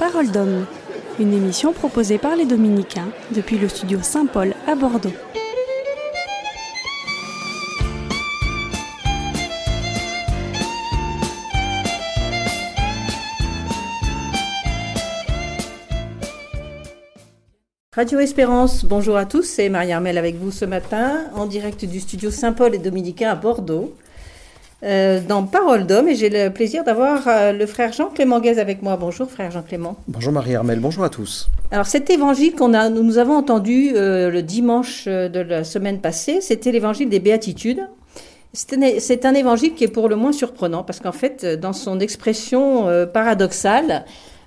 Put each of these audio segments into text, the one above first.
Parole d'homme, une émission proposée par les Dominicains depuis le studio Saint-Paul à Bordeaux. Radio Espérance, bonjour à tous, c'est Marie-Armelle avec vous ce matin en direct du studio Saint-Paul et Dominicain à Bordeaux. Euh, dans Parole d'homme et j'ai le plaisir d'avoir euh, le frère Jean Clément Guez avec moi. Bonjour frère Jean Clément. Bonjour Marie-Armelle, bonjour à tous. Alors cet évangile qu'on a, nous avons entendu euh, le dimanche de la semaine passée, c'était l'évangile des béatitudes. C'est un évangile qui est pour le moins surprenant parce qu'en fait, dans son expression paradoxale,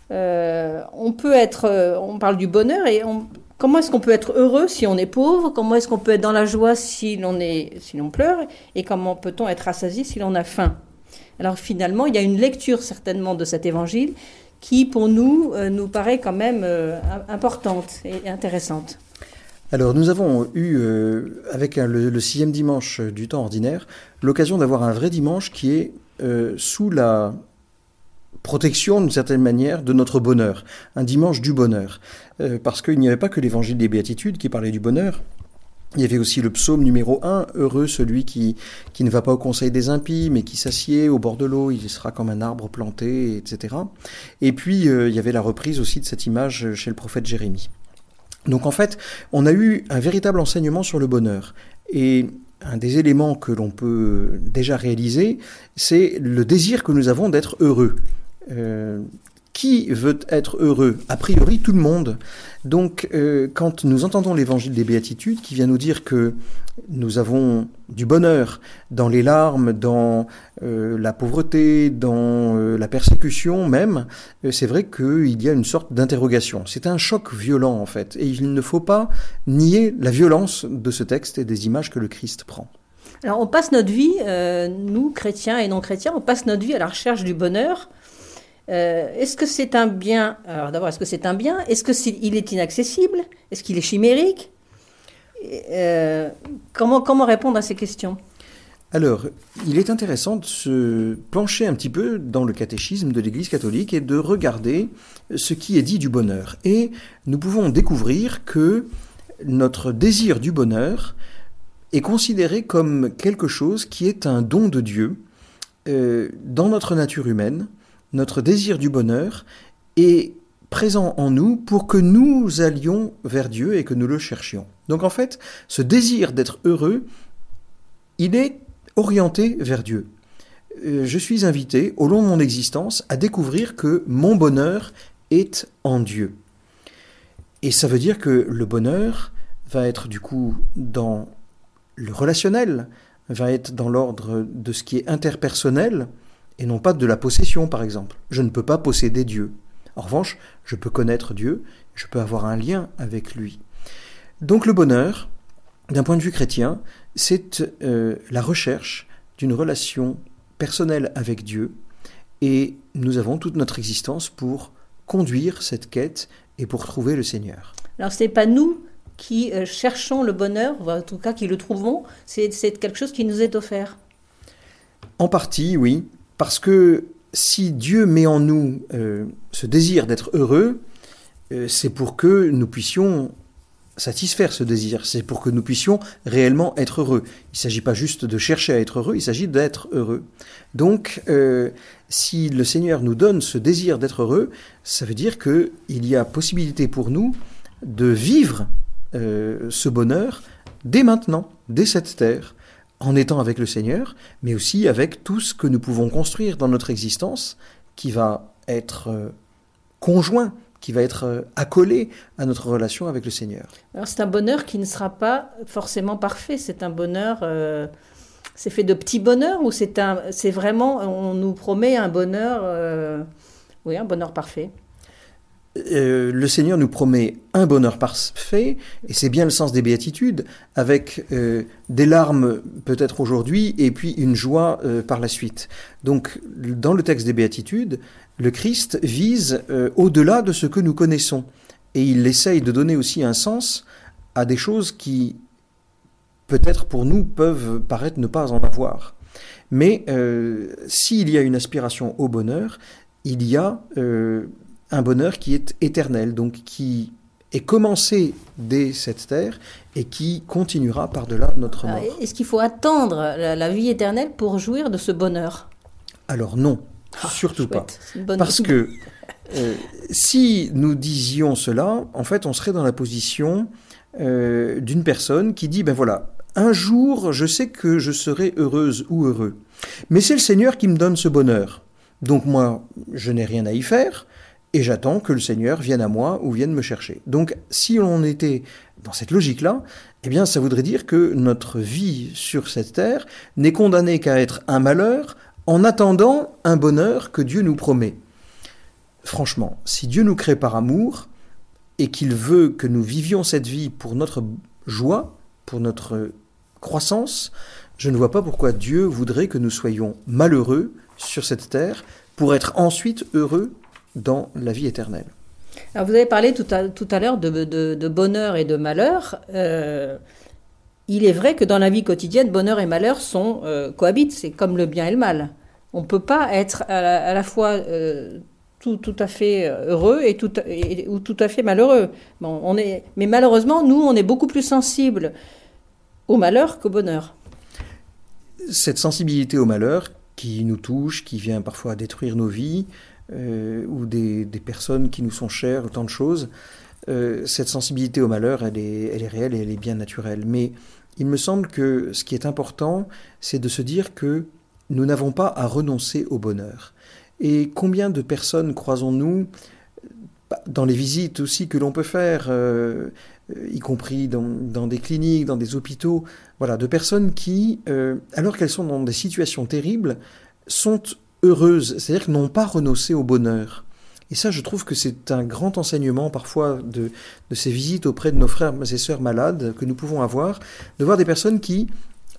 on peut être, on parle du bonheur et on, Comment est-ce qu'on peut être heureux si on est pauvre? Comment est-ce qu'on peut être dans la joie si l'on si pleure? Et comment peut-on être rassasié si l'on a faim? Alors finalement, il y a une lecture certainement de cet évangile qui, pour nous, euh, nous paraît quand même euh, importante et intéressante. Alors nous avons eu, euh, avec le, sixième dimanche du temps ordinaire, l'occasion d'avoir un vrai dimanche qui est sous la protection d'une certaine manière de notre bonheur, un dimanche du bonheur. Euh, parce qu'il n'y avait pas que l'évangile des béatitudes qui parlait du bonheur, il y avait aussi le psaume numéro 1, heureux celui qui, qui ne va pas au conseil des impies, mais qui s'assied au bord de l'eau, il sera comme un arbre planté, etc. Et puis, euh, il y avait la reprise aussi de cette image chez le prophète Jérémie. Donc en fait, on a eu un véritable enseignement sur le bonheur. Et un des éléments que l'on peut déjà réaliser, c'est le désir que nous avons d'être heureux. Euh, qui veut être heureux? A priori, tout le monde. Donc, euh, quand nous entendons l'évangile des béatitudes qui vient nous dire que nous avons du bonheur dans les larmes, dans euh, la pauvreté, dans la persécution même, c'est vrai qu'il y a une sorte d'interrogation. C'est un choc violent en fait, et il ne faut pas nier la violence de ce texte et des images que le Christ prend. Alors, on passe notre vie, nous, chrétiens et non chrétiens, on passe notre vie à la recherche du bonheur. Euh, est-ce que c'est un bien Alors d'abord, est-ce que c'est un bien? Est-ce qu'il est, inaccessible? Est-ce qu'il est chimérique? Euh, comment, comment répondre à ces questions? Alors, il est intéressant de se pencher un petit peu dans le catéchisme de l'Église catholique et de regarder ce qui est dit du bonheur. Et nous pouvons découvrir que notre désir du bonheur est considéré comme quelque chose qui est un don de Dieu euh, dans notre nature humaine, notre désir du bonheur est présent en nous pour que nous allions vers Dieu et que nous le cherchions. Donc en fait, ce désir d'être heureux, il est orienté vers Dieu. Euh, je suis invité, au long de mon existence, à découvrir que mon bonheur est en Dieu. Et ça veut dire que le bonheur va être du coup dans le relationnel, va être dans l'ordre de ce qui est interpersonnel, et non pas de la possession, par exemple. Je ne peux pas posséder Dieu. En revanche, je peux connaître Dieu, je peux avoir un lien avec lui. Donc le bonheur, d'un point de vue chrétien, c'est euh, la recherche d'une relation personnelle avec Dieu, et nous avons toute notre existence pour conduire cette quête et pour trouver le Seigneur. Alors ce n'est pas nous qui euh, cherchons le bonheur, ou en tout cas qui le trouvons, c'est quelque chose qui nous est offert. En partie, oui. Parce que si Dieu met en nous euh, ce désir d'être heureux, euh, c'est pour que nous puissions satisfaire ce désir, c'est pour que nous puissions réellement être heureux. Il ne s'agit pas juste de chercher à être heureux, il s'agit d'être heureux. Donc, euh, si le Seigneur nous donne ce désir d'être heureux, ça veut dire qu'il y a possibilité pour nous de vivre ce bonheur dès maintenant, dès cette terre, en étant avec le Seigneur, mais aussi avec tout ce que nous pouvons construire dans notre existence qui va être euh, conjoint, qui va être euh, accolé à notre relation avec le Seigneur. Alors c'est un bonheur qui ne sera pas forcément parfait, c'est un bonheur, euh, c'est fait de petits bonheurs ou c'est un, c'est vraiment, on nous promet un bonheur, oui, un bonheur parfait? Euh, le Seigneur nous promet un bonheur parfait, et c'est bien le sens des béatitudes, avec euh, des larmes peut-être aujourd'hui, et puis une joie euh, par la suite. Donc, dans le texte des béatitudes, le Christ vise au-delà de ce que nous connaissons, et il essaye de donner aussi un sens à des choses qui, peut-être pour nous, peuvent paraître ne pas en avoir. Mais s'il y a une aspiration au bonheur, il y a un bonheur qui est éternel, donc qui est commencé dès cette terre et qui continuera par-delà notre mort. Est-ce qu'il faut attendre la, vie éternelle pour jouir de ce bonheur? Alors non, ah, surtout pas. Parce que euh, si nous disions cela, en fait, on serait dans la position euh, d'une personne qui dit, ben voilà, un jour, je sais que je serai heureuse ou heureux, mais c'est le Seigneur qui me donne ce bonheur. Donc moi, je n'ai rien à y faire, et j'attends que le Seigneur vienne à moi ou vienne me chercher. Donc si on était dans cette logique-là, eh bien ça voudrait dire que notre vie sur cette terre n'est condamnée qu'à être un malheur en attendant un bonheur que Dieu nous promet. Franchement, si Dieu nous crée par amour et qu'il veut que nous vivions cette vie pour notre joie, pour notre croissance, je ne vois pas pourquoi Dieu voudrait que nous soyons malheureux sur cette terre pour être ensuite heureux dans la vie éternelle. Alors vous avez parlé tout à, tout à l'heure de, bonheur et de malheur. Euh, il est vrai que dans la vie quotidienne, bonheur et malheur sont euh, cohabitent. C'est comme le bien et le mal. On ne peut pas être à la, fois euh, tout, tout, à fait heureux et tout, ou tout à fait malheureux. Bon, on est, mais malheureusement, nous, on est beaucoup plus sensibles au malheur qu'au bonheur. Cette sensibilité au malheur qui nous touche, qui vient parfois détruire nos vies, euh, ou des, personnes qui nous sont chères, autant de choses, euh, cette sensibilité au malheur, elle est, elle est réelle et elle est bien naturelle. Mais il me semble que ce qui est important, c'est de se dire que nous n'avons pas à renoncer au bonheur. Et combien de personnes croisons-nous dans les visites aussi que l'on peut faire, euh, y compris dans, des cliniques, dans des hôpitaux, voilà, de personnes qui, alors qu'elles sont dans des situations terribles, sont heureuses, c'est-à-dire n'ont pas renoncé au bonheur. Et ça, je trouve que c'est un grand enseignement parfois de, de, ces visites auprès de nos frères et sœurs malades que nous pouvons avoir, de voir des personnes qui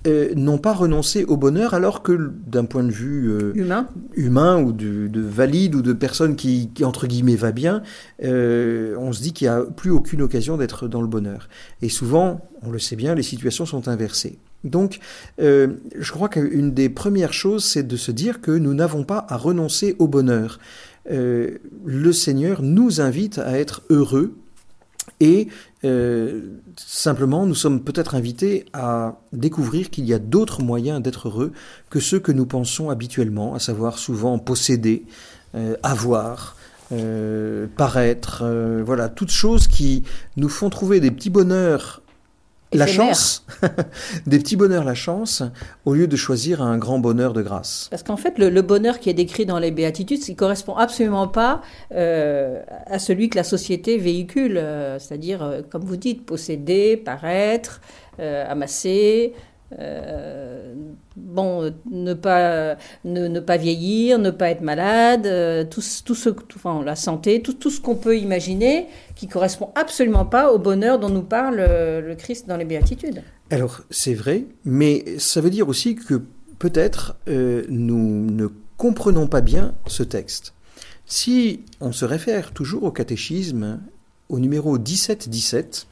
euh, n'ont pas renoncé au bonheur alors que d'un point de vue euh, humain. humain ou de, de, valide ou de personne qui, entre guillemets va bien, euh, on se dit qu'il n'y a plus aucune occasion d'être dans le bonheur. Et souvent, on le sait bien, les situations sont inversées. Donc, euh, je crois qu'une des premières choses, c'est de se dire que nous n'avons pas à renoncer au bonheur. Euh, le Seigneur nous invite à être heureux et euh, simplement, nous sommes peut-être invités à découvrir qu'il y a d'autres moyens d'être heureux que ceux que nous pensons habituellement, à savoir souvent posséder, avoir, paraître, voilà, toutes choses qui nous font trouver des petits bonheurs la chance, des petits bonheurs, la chance, au lieu de choisir un grand bonheur de grâce. Parce qu'en fait, le, bonheur qui est décrit dans les béatitudes, il correspond absolument pas euh, à celui que la société véhicule, euh, c'est-à-dire, euh, comme vous dites, posséder, paraître, amasser. Bon, ne pas, ne, pas vieillir, ne pas être malade, tout, tout ce, la santé, tout, tout ce qu'on peut imaginer qui correspond absolument pas au bonheur dont nous parle euh, le Christ dans les béatitudes. Alors c'est vrai, mais ça veut dire aussi que peut-être euh, nous ne comprenons pas bien ce texte. Si on se réfère toujours au catéchisme, au numéro 17-17,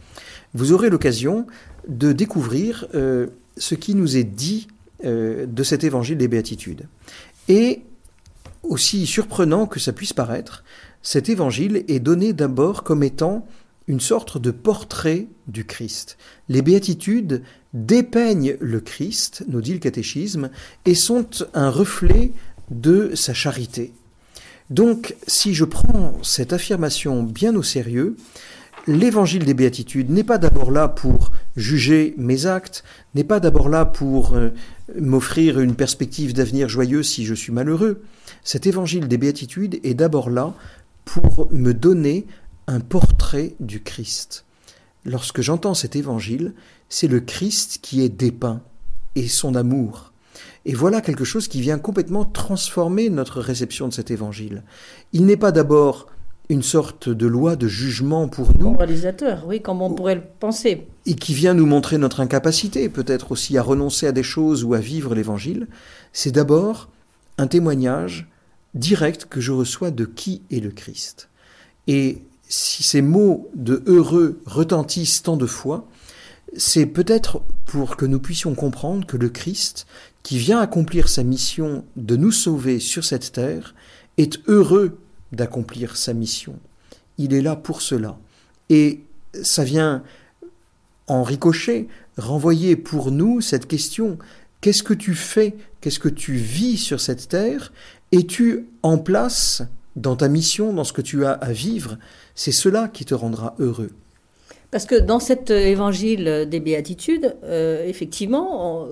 vous aurez l'occasion de découvrir euh, ce qui nous est dit de cet évangile des béatitudes. Et aussi surprenant que ça puisse paraître, cet évangile est donné d'abord comme étant une sorte de portrait du Christ. Les béatitudes dépeignent le Christ, nous dit le catéchisme, et sont un reflet de sa charité. Donc, si je prends cette affirmation bien au sérieux, l'évangile des béatitudes n'est pas d'abord là pour juger mes actes, n'est pas d'abord là pour euh, m'offrir une perspective d'avenir joyeux si je suis malheureux. Cet évangile des béatitudes est d'abord là pour me donner un portrait du Christ. Lorsque j'entends cet évangile, c'est le Christ qui est dépeint et son amour. Et voilà quelque chose qui vient complètement transformer notre réception de cet évangile. Il n'est pas d'abord une sorte de loi de jugement pour nous. Moralisateur, oui, comme on pourrait le penser. Et qui vient nous montrer notre incapacité, peut-être aussi à renoncer à des choses ou à vivre l'évangile. C'est d'abord un témoignage direct que je reçois de qui est le Christ. Et si ces mots de heureux retentissent tant de fois, c'est peut-être pour que nous puissions comprendre que le Christ, qui vient accomplir sa mission de nous sauver sur cette terre, est heureux d'accomplir sa mission. Il est là pour cela. Et ça vient en ricochet renvoyer pour nous cette question qu'est-ce que tu fais, qu'est-ce que tu vis sur cette terre? Es-tu en place dans ta mission, dans ce que tu as à vivre? C'est cela qui te rendra heureux. Parce que dans cet évangile des béatitudes, euh, effectivement,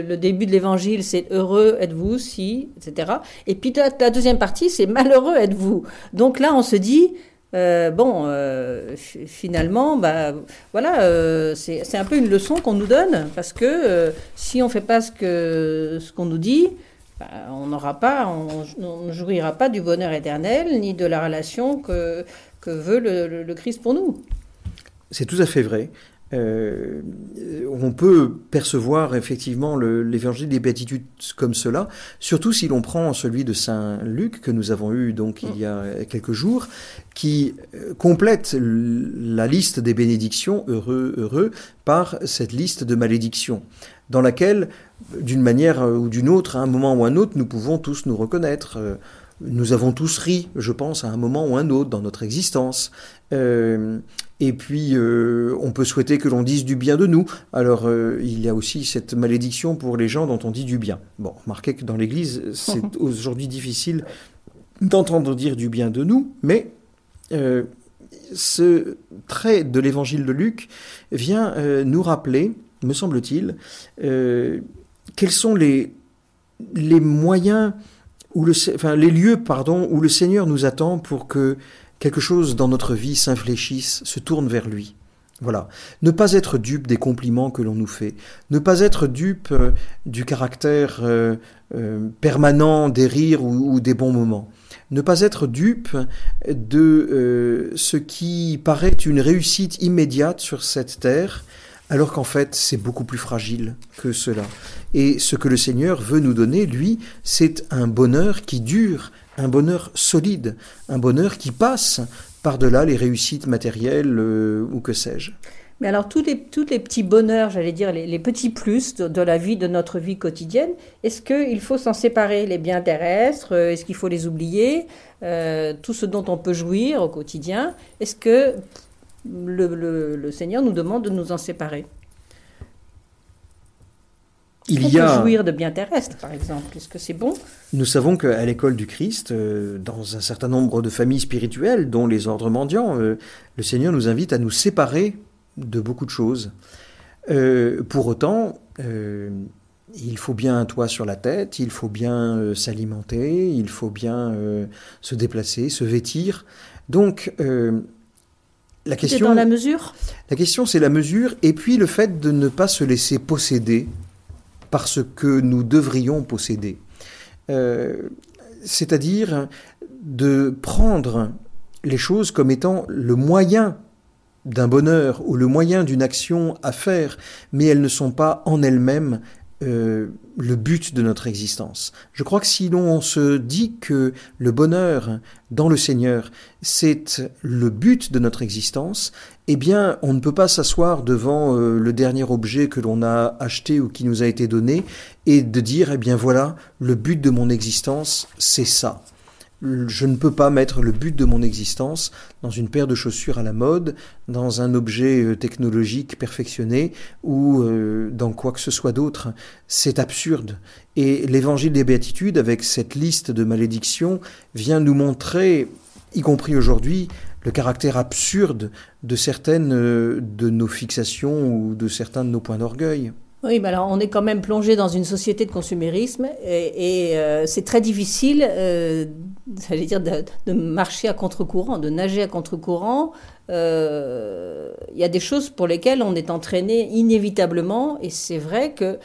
le, début de l'évangile, c'est heureux êtes-vous si, etc. Et puis la deuxième partie, c'est malheureux êtes-vous. Donc là, on se dit, euh, bon, euh, finalement, bah, voilà, euh, c'est un peu une leçon qu'on nous donne parce que si on fait pas ce que ce qu'on nous dit, bah, on n'aura pas, on, ne jouira pas du bonheur éternel ni de la relation que que veut le Christ pour nous. C'est tout à fait vrai. Euh, on peut percevoir effectivement l'évangile des béatitudes comme cela, surtout si l'on prend celui de Saint Luc que nous avons eu donc il y a quelques jours, qui euh, complète la liste des bénédictions heureux heureux par cette liste de malédictions, dans laquelle, d'une manière ou d'une autre, à un moment ou à un autre, nous pouvons tous nous reconnaître. Euh, nous avons tous ri, je pense, à un moment ou à un autre dans notre existence. Euh, et puis, euh, on peut souhaiter que l'on dise du bien de nous. Alors, euh, il y a aussi cette malédiction pour les gens dont on dit du bien. Bon, remarquez que dans l'Église, c'est aujourd'hui difficile d'entendre dire du bien de nous, mais ce trait de l'évangile de Luc vient nous rappeler, me semble-t-il, quels sont les, les moyens, ou le, enfin, les lieux pardon, où le Seigneur nous attend pour que quelque chose dans notre vie s'infléchisse, se tourne vers lui. Voilà. Ne pas être dupe des compliments que l'on nous fait. Ne pas être dupe euh, du caractère euh, euh, permanent des rires ou, des bons moments. Ne pas être dupe de ce qui paraît une réussite immédiate sur cette terre, alors qu'en fait c'est beaucoup plus fragile que cela. Et ce que le Seigneur veut nous donner, lui, c'est un bonheur qui dure, un bonheur solide, un bonheur qui passe par-delà les réussites matérielles euh, ou que sais-je. Mais alors, tous les, petits bonheurs, j'allais dire, les, petits plus de, la vie, de notre vie quotidienne, est-ce qu'il faut s'en séparer? Les biens terrestres, euh, est-ce qu'il faut les oublier? Euh, Tout ce dont on peut jouir au quotidien, est-ce que le Seigneur nous demande de nous en séparer? Il y a jouir de biens terrestres, par exemple. Est-ce que c'est bon Nous savons qu'à l'école du Christ, euh, dans un certain nombre de familles spirituelles, dont les ordres mendiants, euh, le Seigneur nous invite à nous séparer de beaucoup de choses. Euh, pour autant, il faut bien un toit sur la tête, il faut bien s'alimenter, il faut bien se déplacer, se vêtir. Donc, la question, dans la mesure? La question, c'est la mesure, et puis le fait de ne pas se laisser posséder par ce que nous devrions posséder. Euh, c'est-à-dire de prendre les choses comme étant le moyen d'un bonheur ou le moyen d'une action à faire, mais elles ne sont pas en elles-mêmes euh, le but de notre existence. Je crois que si l'on se dit que le bonheur dans le Seigneur, c'est le but de notre existence, eh bien, on ne peut pas s'asseoir devant euh, le dernier objet que l'on a acheté ou qui nous a été donné et de dire, eh bien voilà, le but de mon existence, c'est ça je ne peux pas mettre le but de mon existence dans une paire de chaussures à la mode, dans un objet euh, technologique perfectionné ou euh, dans quoi que ce soit d'autre. C'est absurde. Et l'évangile des béatitudes, avec cette liste de malédictions, vient nous montrer, y compris aujourd'hui, le caractère absurde de certaines euh, de nos fixations ou de certains de nos points d'orgueil. Oui, mais alors on est quand même plongé dans une société de consumérisme et, c'est très difficile, j'allais dire, de, marcher à contre-courant, de nager à contre-courant. Euh, il y a des choses pour lesquelles on est entraîné inévitablement et c'est vrai que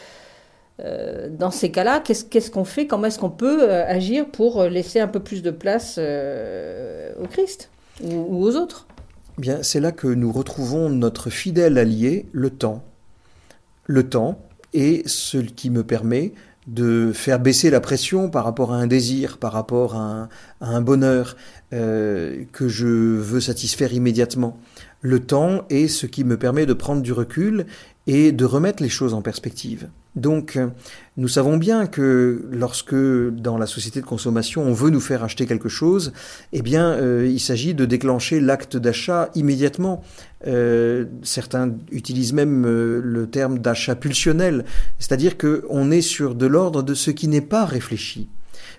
dans ces cas-là, qu'est-ce qu'on fait Comment est-ce qu'on peut agir pour laisser un peu plus de place au Christ ou aux autres? Bien, c'est là que nous retrouvons notre fidèle allié, le temps le temps est ce qui me permet de faire baisser la pression par rapport à un désir, par rapport à un, bonheur euh, que je veux satisfaire immédiatement. Le temps est ce qui me permet de prendre du recul et de remettre les choses en perspective. Donc, nous savons bien que lorsque dans la société de consommation on veut nous faire acheter quelque chose, eh bien, euh, il s'agit de déclencher l'acte d'achat immédiatement. Euh, certains utilisent même euh, le terme d'achat pulsionnel, c'est-à-dire que on est sur de l'ordre de ce qui n'est pas réfléchi.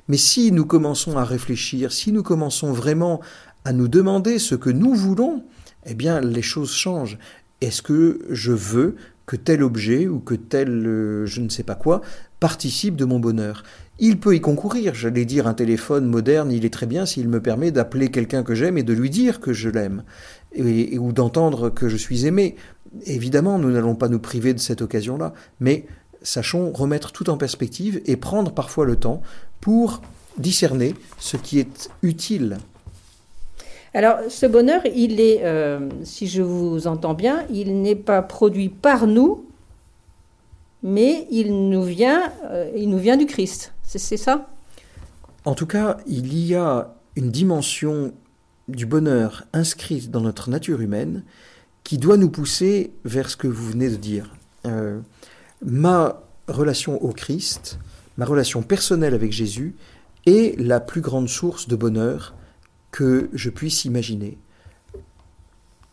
Mais si nous commençons à réfléchir, si nous commençons vraiment à nous demander ce que nous voulons, eh bien, les choses changent. Est-ce que je veux que tel objet ou que tel euh, je ne sais pas quoi participe de mon bonheur. Il peut y concourir, j'allais dire un téléphone moderne, il est très bien s'il me permet d'appeler quelqu'un que j'aime et de lui dire que je l'aime, ou d'entendre que je suis aimé. Évidemment, nous n'allons pas nous priver de cette occasion-là, mais sachons remettre tout en perspective et prendre parfois le temps pour discerner ce qui est utile alors, ce bonheur, il est, euh, si je vous entends bien, il n'est pas produit par nous, mais il nous vient, euh, il nous vient du Christ. C'est ça? En tout cas, il y a une dimension du bonheur inscrite dans notre nature humaine qui doit nous pousser vers ce que vous venez de dire. Euh, ma relation au Christ, ma relation personnelle avec Jésus est la plus grande source de bonheur que je puisse imaginer.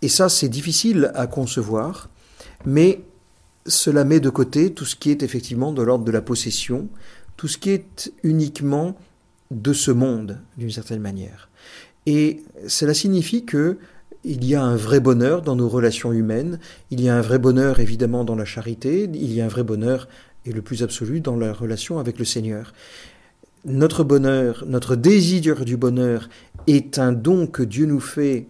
Et ça, c'est difficile à concevoir, mais cela met de côté tout ce qui est effectivement de l'ordre de la possession, tout ce qui est uniquement de ce monde, d'une certaine manière. Et cela signifie que il y a un vrai bonheur dans nos relations humaines, il y a un vrai bonheur évidemment dans la charité, il y a un vrai bonheur, et le plus absolu, dans la relation avec le Seigneur notre bonheur, notre désir du bonheur est un don que Dieu nous fait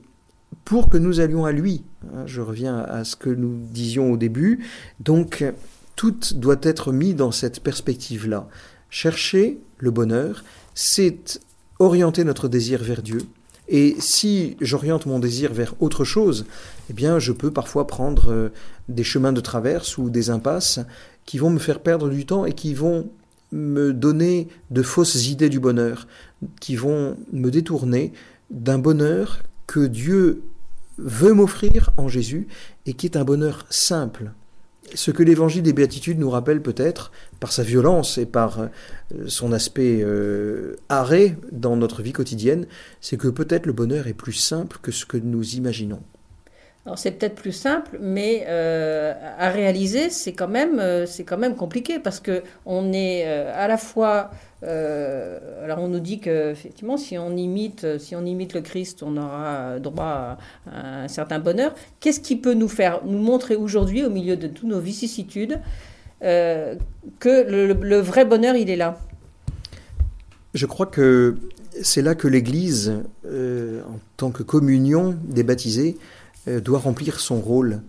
pour que nous allions à lui. Hein, je reviens à ce que nous disions au début. Donc, tout doit être mis dans cette perspective-là. Chercher le bonheur, c'est orienter notre désir vers Dieu. Et si j'oriente mon désir vers autre chose, eh bien, je peux parfois prendre euh, des chemins de traverse ou des impasses qui vont me faire perdre du temps et qui vont me donner de fausses idées du bonheur, qui vont me détourner d'un bonheur que Dieu veut m'offrir en Jésus et qui est un bonheur simple. Ce que l'évangile des béatitudes nous rappelle peut-être par sa violence et par euh, son aspect euh, arrêt dans notre vie quotidienne, c'est que peut-être le bonheur est plus simple que ce que nous imaginons. Alors c'est peut-être plus simple, mais euh, à réaliser, c'est quand même euh, c'est quand même compliqué parce que on est euh, à la fois alors on nous dit que effectivement si on imite le Christ, on aura droit à, un certain bonheur. Qu'est-ce qui peut nous faire nous montrer aujourd'hui au milieu de toutes nos vicissitudes que le, vrai bonheur il est là? Je crois que c'est là que l'Église, en tant que communion des baptisés, doit remplir son rôle.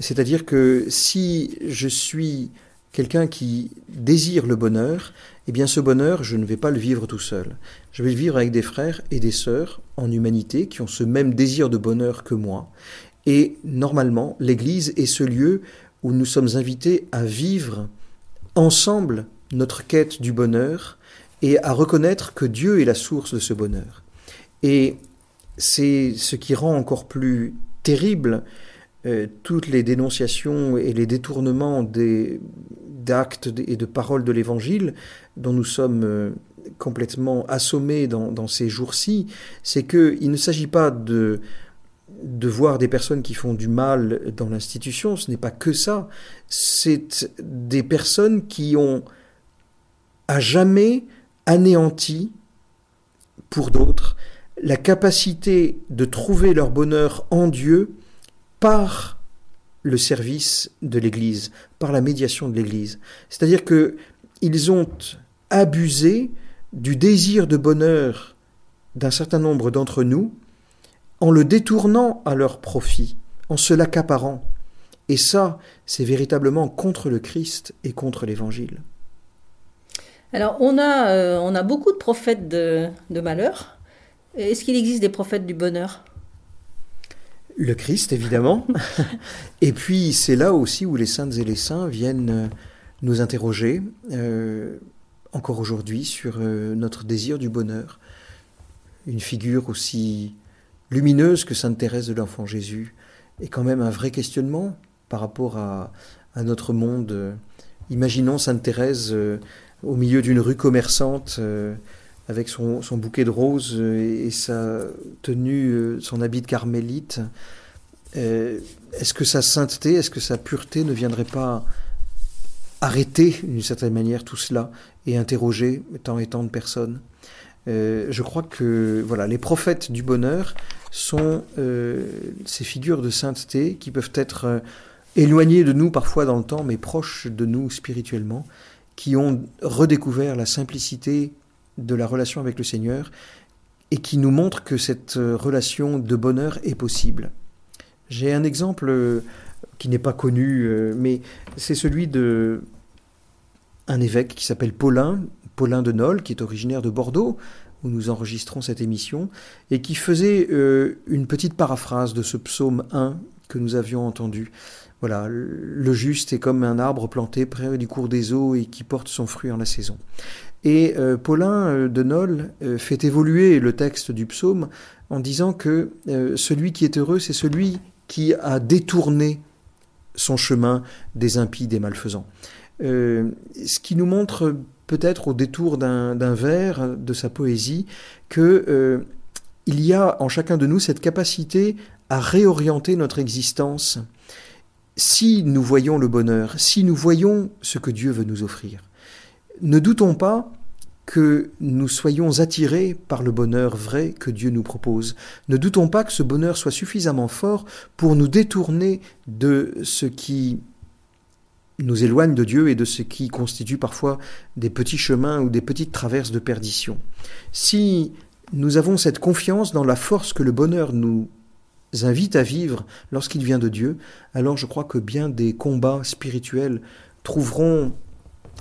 C'est-à-dire que si je suis quelqu'un qui désire le bonheur, eh bien ce bonheur, je ne vais pas le vivre tout seul. Je vais le vivre avec des frères et des sœurs en humanité qui ont ce même désir de bonheur que moi. Et normalement, l'Église est ce lieu où nous sommes invités à vivre ensemble notre quête du bonheur et à reconnaître que Dieu est la source de ce bonheur. Et c'est ce qui rend encore plus terrible, euh, toutes les dénonciations et les détournements d'actes et de paroles de l'Évangile dont nous sommes euh, complètement assommés dans, ces jours-ci, c'est qu'il ne s'agit pas de, de voir des personnes qui font du mal dans l'institution, ce n'est pas que ça, c'est des personnes qui ont à jamais anéanti pour d'autres la capacité de trouver leur bonheur en Dieu par le service de l'Église, par la médiation de l'Église. C'est-à-dire que ils ont abusé du désir de bonheur d'un certain nombre d'entre nous en le détournant à leur profit, en se l'accaparant. Et ça, c'est véritablement contre le Christ et contre l'Évangile. Alors, on a, euh, on a beaucoup de prophètes de, de malheur, est-ce qu'il existe des prophètes du bonheur? Le Christ, évidemment. et puis, c'est là aussi où les saintes et les saints viennent euh, nous interroger, euh, encore aujourd'hui, sur euh, notre désir du bonheur. Une figure aussi lumineuse que Sainte Thérèse de l'Enfant Jésus est quand même un vrai questionnement par rapport à, notre monde. Imaginons Sainte Thérèse euh, au milieu d'une rue commerçante avec son, bouquet de roses et, sa tenue, son habit de carmélite. est-ce que sa sainteté, est-ce que sa pureté ne viendrait pas arrêter d'une certaine manière tout cela et interroger tant et tant de personnes? Euh, je crois que voilà, les prophètes du bonheur sont euh, ces figures de sainteté qui peuvent être euh, éloignées de nous parfois dans le temps, mais proches de nous spirituellement, qui ont redécouvert la simplicité de la relation avec le Seigneur et qui nous montrent que cette relation de bonheur est possible. J'ai un exemple qui n'est pas connu, mais c'est celui de un évêque qui s'appelle Paulin, Paulin de Nol, qui est originaire de Bordeaux, où nous enregistrons cette émission, et qui faisait euh, une petite paraphrase de ce psaume 1 que nous avions entendu. Voilà, le juste est comme un arbre planté près du cours des eaux et qui porte son fruit en la saison. Et euh, Paulin euh, de Nol fait évoluer le texte du psaume en disant que celui qui est heureux, c'est celui qui a détourné son chemin des impies, des malfaisants. ce qui nous montre peut-être au détour d'un vers de sa poésie, que euh, il y a en chacun de nous cette capacité à réorienter notre existence si nous voyons le bonheur, si nous voyons ce que Dieu veut nous offrir. Ne doutons pas que nous soyons attirés par le bonheur vrai que Dieu nous propose. Ne doutons pas que ce bonheur soit suffisamment fort pour nous détourner de ce qui nous éloigne de Dieu et de ce qui constitue parfois des petits chemins ou des petites traverses de perdition. Si nous avons cette confiance dans la force que le bonheur nous invite à vivre lorsqu'il vient de Dieu, alors je crois que bien des combats spirituels trouveront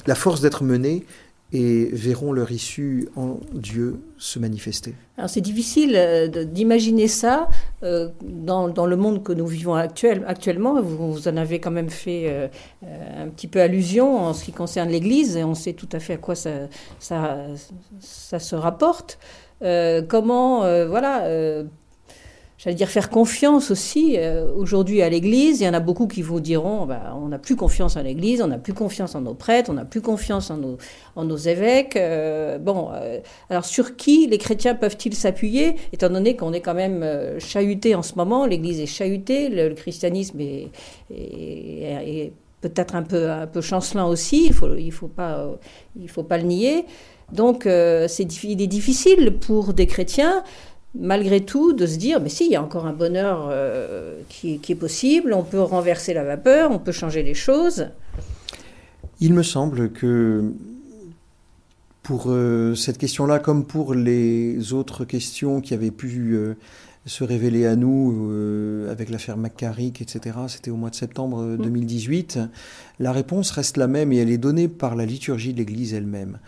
la force d'être menés et verront leur issue en Dieu se manifester. Alors c'est difficile euh, d'imaginer ça euh, dans, dans, le monde que nous vivons actuel, actuellement. Vous, en avez quand même fait euh, un petit peu allusion en ce qui concerne l'Église et on sait tout à fait à quoi ça, ça, ça se rapporte. comment, voilà j'allais dire, faire confiance aussi euh, aujourd'hui à l'Église. Il y en a beaucoup qui vous diront, bah, on n'a plus confiance en l'Église, on n'a plus confiance en nos prêtres, on n'a plus confiance en nos, évêques. Euh, bon, euh, alors sur qui les chrétiens peuvent-ils s'appuyer, étant donné qu'on est quand même chahuté en ce moment, l'Église est chahutée, le, christianisme est, peut-être un peu, un peu chancelant aussi, il ne faut, pas, faut pas le nier. Donc, c'est, il est difficile pour des chrétiens malgré tout, de se dire, mais si, il y a encore un bonheur euh, qui, est possible, on peut renverser la vapeur, on peut changer les choses. Il me semble que pour euh, cette question-là, comme pour les autres questions qui avaient pu euh, se révéler à nous avec l'affaire McCarrick, etc., c'était au mois de septembre 2018, mm. la réponse reste la même et elle est donnée par la liturgie de l'Église elle-même.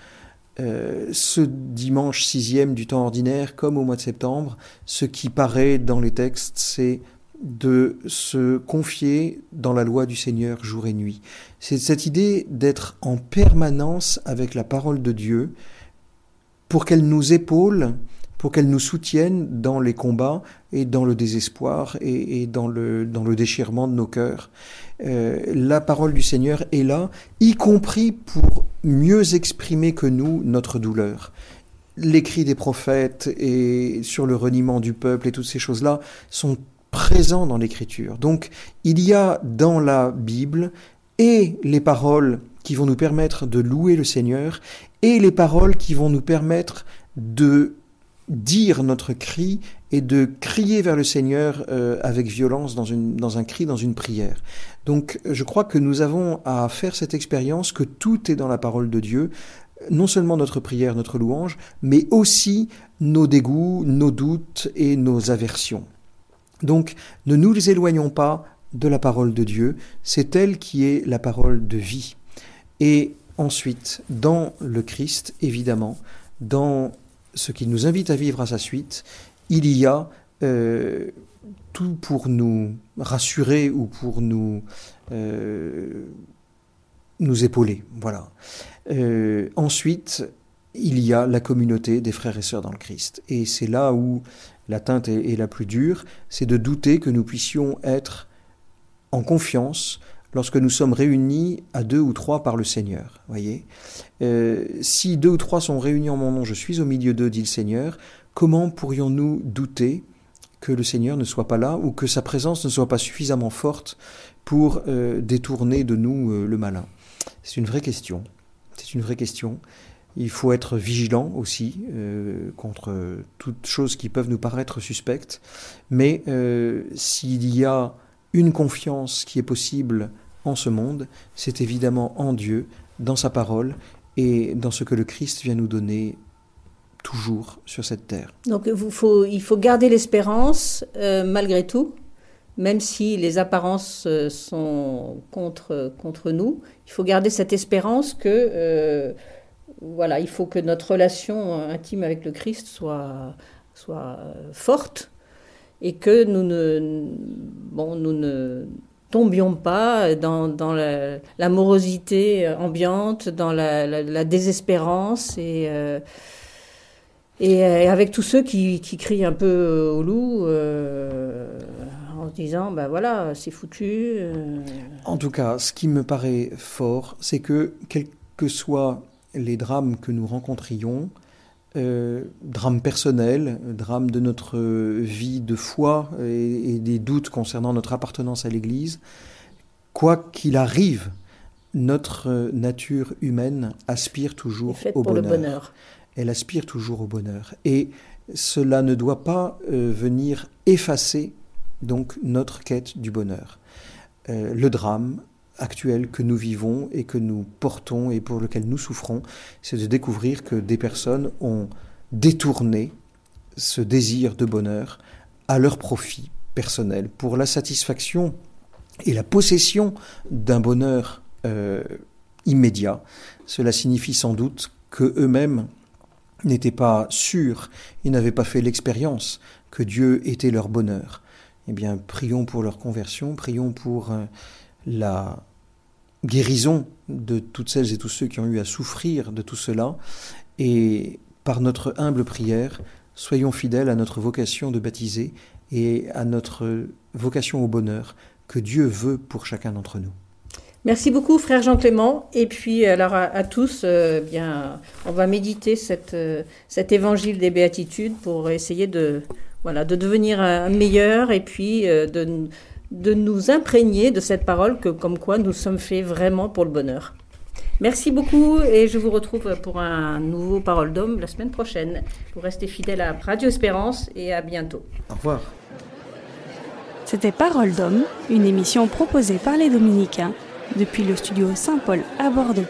Euh, ce dimanche sixième du temps ordinaire, comme au mois de septembre, ce qui paraît dans les textes, c'est de se confier dans la loi du Seigneur jour et nuit. C'est cette idée d'être en permanence avec la parole de Dieu pour qu'elle nous épaule, pour qu'elle nous soutienne dans les combats et dans le désespoir et, dans, le, dans le déchirement de nos cœurs. Euh, la parole du Seigneur est là, y compris pour mieux exprimer que nous notre douleur. L'écrit des prophètes et sur le reniement du peuple et toutes ces choses-là sont présents dans l'écriture. Donc il y a dans la Bible et les paroles qui vont nous permettre de louer le Seigneur et les paroles qui vont nous permettre de dire notre cri et de crier vers le Seigneur euh, avec violence dans un cri, dans une prière. Donc je crois que nous avons à faire cette expérience que tout est dans la parole de Dieu, non seulement notre prière, notre louange, mais aussi nos dégoûts, nos doutes et nos aversions. Donc ne nous éloignons pas de la parole de Dieu, c'est elle qui est la parole de vie. Et ensuite, dans le Christ, évidemment, dans ce qui nous invite à vivre à sa suite, il y a euh, tout pour nous rassurer ou pour nous, euh, nous épauler. Voilà. Euh, ensuite, il y a la communauté des frères et sœurs dans le Christ. Et c'est là où l'atteinte est, est la plus dure, c'est de douter que nous puissions être en confiance lorsque nous sommes réunis à deux ou trois par le Seigneur. Voyez, euh, si deux ou trois sont réunis en mon nom, je suis au milieu d'eux, dit le Seigneur. Comment pourrions-nous douter que le Seigneur ne soit pas là ou que sa présence ne soit pas suffisamment forte pour euh, détourner de nous euh, le malin C'est une vraie question. C'est une vraie question. Il faut être vigilant aussi euh, contre toutes choses qui peuvent nous paraître suspectes. Mais s'il y a une confiance qui est possible en ce monde, c'est évidemment en Dieu, dans sa parole et dans ce que le Christ vient nous donner toujours sur cette terre. Donc il faut garder l'espérance euh, malgré tout, même si les apparences euh, sont contre, contre nous. Il faut garder cette espérance que euh, voilà, il faut que notre relation intime avec le Christ soit, soit forte et que nous ne, bon, nous ne tombions pas dans, dans ambiante, dans la, désespérance et, et euh, avec tous ceux qui, qui crient un peu au loup euh, en se disant, ben voilà, c'est foutu. euh. En tout cas, ce qui me paraît fort, c'est que quels que soient les drames que nous rencontrions, euh, drames personnels, drames de notre vie de foi et, et des doutes concernant notre appartenance à l'Église, quoi qu'il arrive, notre nature humaine aspire toujours au pour le bonheur. bonheur. Elle aspire toujours au bonheur. Et cela ne doit pas euh, venir effacer donc notre quête du bonheur. Euh, le drame actuel que nous vivons et que nous portons et pour lequel nous souffrons, c'est de découvrir que des personnes ont détourné ce désir de bonheur à leur profit personnel, pour la satisfaction et la possession d'un bonheur euh, immédiat. Cela signifie sans doute que eux-mêmes n'étaient pas sûrs, ils n'avaient pas fait l'expérience que Dieu était leur bonheur. Eh bien, prions pour leur conversion, prions pour euh, la guérison de toutes celles et tous ceux qui ont eu à souffrir de tout cela, et par notre humble prière, soyons fidèles à notre vocation de baptiser et à notre vocation au bonheur que Dieu veut pour chacun d'entre nous. Merci beaucoup, frère Jean-Clément. Et puis, alors à, à tous, euh, bien, on va méditer cette, euh, cet évangile des béatitudes pour essayer de, voilà, de devenir un meilleur et puis euh, de, de nous imprégner de cette parole que, comme quoi nous sommes faits vraiment pour le bonheur. Merci beaucoup et je vous retrouve pour un nouveau Parole d'homme la semaine prochaine. Vous restez fidèles à Radio Espérance et à bientôt. Au revoir. C'était Parole d'homme, une émission proposée par les Dominicains depuis le studio Saint-Paul à Bordeaux.